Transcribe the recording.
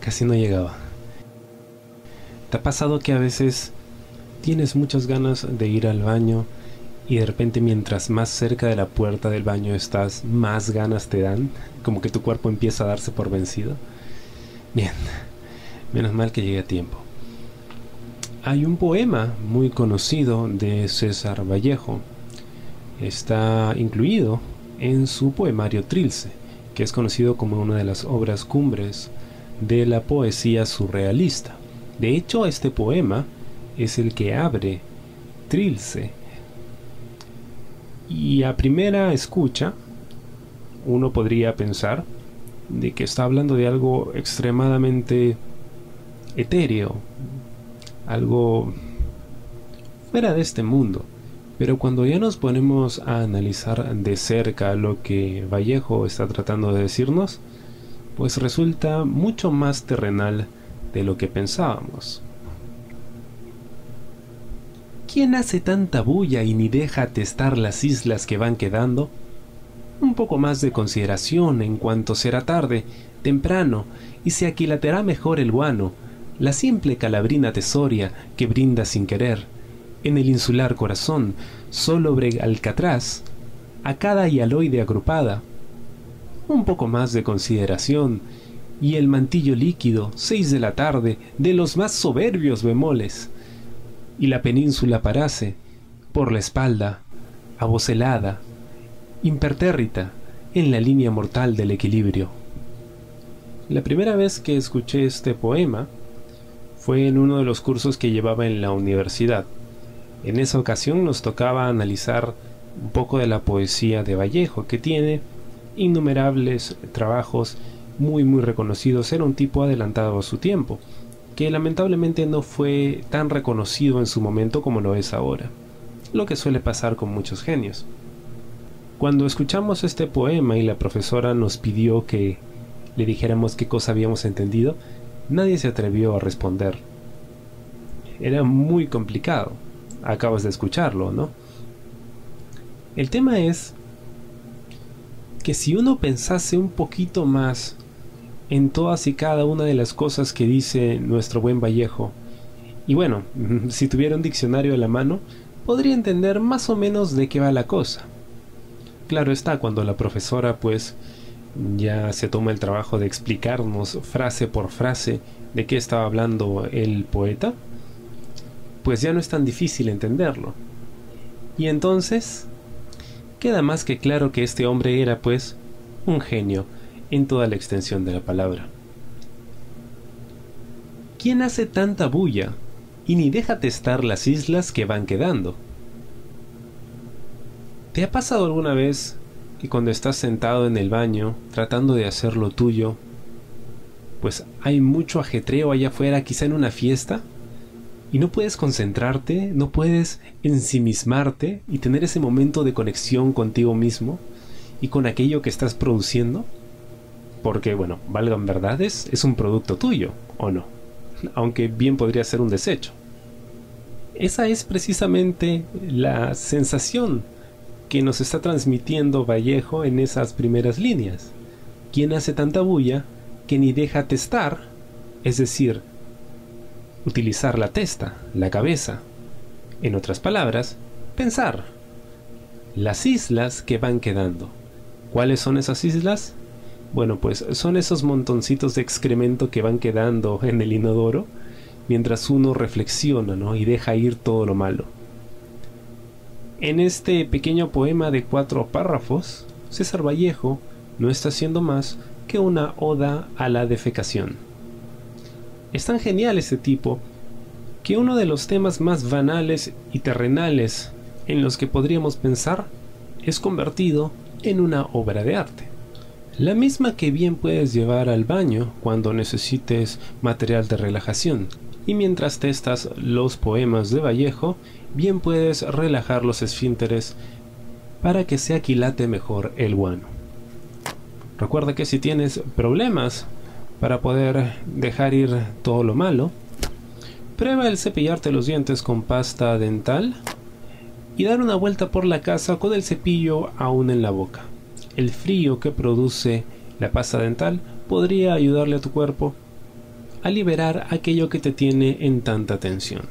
Casi no llegaba. ¿Te ha pasado que a veces tienes muchas ganas de ir al baño y de repente mientras más cerca de la puerta del baño estás, más ganas te dan? Como que tu cuerpo empieza a darse por vencido. Bien, menos mal que llegué a tiempo. Hay un poema muy conocido de César Vallejo. Está incluido en su poemario Trilce que es conocido como una de las obras cumbres de la poesía surrealista. De hecho, este poema es el que abre Trilce. Y a primera escucha, uno podría pensar de que está hablando de algo extremadamente etéreo, algo fuera de este mundo. Pero cuando ya nos ponemos a analizar de cerca lo que Vallejo está tratando de decirnos, pues resulta mucho más terrenal de lo que pensábamos. ¿Quién hace tanta bulla y ni deja atestar las islas que van quedando? Un poco más de consideración en cuanto será tarde, temprano, y se aquilaterá mejor el guano, la simple calabrina tesoria que brinda sin querer, en el insular corazón, solo brega alcatraz, a cada hialoide agrupada. Un poco más de consideración, y el mantillo líquido, seis de la tarde, de los más soberbios bemoles, y la península parase, por la espalda, abocelada, impertérrita, en la línea mortal del equilibrio. La primera vez que escuché este poema fue en uno de los cursos que llevaba en la universidad. En esa ocasión nos tocaba analizar un poco de la poesía de Vallejo, que tiene innumerables trabajos muy muy reconocidos, era un tipo adelantado a su tiempo, que lamentablemente no fue tan reconocido en su momento como lo es ahora, lo que suele pasar con muchos genios. Cuando escuchamos este poema y la profesora nos pidió que le dijéramos qué cosa habíamos entendido, Nadie se atrevió a responder. Era muy complicado. Acabas de escucharlo, ¿no? El tema es que si uno pensase un poquito más en todas y cada una de las cosas que dice nuestro buen Vallejo, y bueno, si tuviera un diccionario a la mano, podría entender más o menos de qué va la cosa. Claro está, cuando la profesora pues ya se toma el trabajo de explicarnos frase por frase de qué estaba hablando el poeta, pues ya no es tan difícil entenderlo. Y entonces, queda más que claro que este hombre era, pues, un genio en toda la extensión de la palabra. ¿Quién hace tanta bulla y ni deja testar las islas que van quedando? ¿Te ha pasado alguna vez y cuando estás sentado en el baño tratando de hacer lo tuyo, pues hay mucho ajetreo allá afuera, quizá en una fiesta, y no puedes concentrarte, no puedes ensimismarte y tener ese momento de conexión contigo mismo y con aquello que estás produciendo, porque bueno, valgan verdades, es un producto tuyo, ¿o no? Aunque bien podría ser un desecho. Esa es precisamente la sensación que nos está transmitiendo Vallejo en esas primeras líneas. ¿Quién hace tanta bulla que ni deja testar? Es decir, utilizar la testa, la cabeza. En otras palabras, pensar. Las islas que van quedando. ¿Cuáles son esas islas? Bueno, pues son esos montoncitos de excremento que van quedando en el inodoro mientras uno reflexiona ¿no? y deja ir todo lo malo. En este pequeño poema de cuatro párrafos, César Vallejo no está haciendo más que una oda a la defecación. Es tan genial este tipo que uno de los temas más banales y terrenales en los que podríamos pensar es convertido en una obra de arte. La misma que bien puedes llevar al baño cuando necesites material de relajación, y mientras testas los poemas de Vallejo, bien puedes relajar los esfínteres para que se aquilate mejor el guano. Recuerda que si tienes problemas para poder dejar ir todo lo malo, prueba el cepillarte los dientes con pasta dental y dar una vuelta por la casa con el cepillo aún en la boca. El frío que produce la pasta dental podría ayudarle a tu cuerpo a liberar aquello que te tiene en tanta tensión.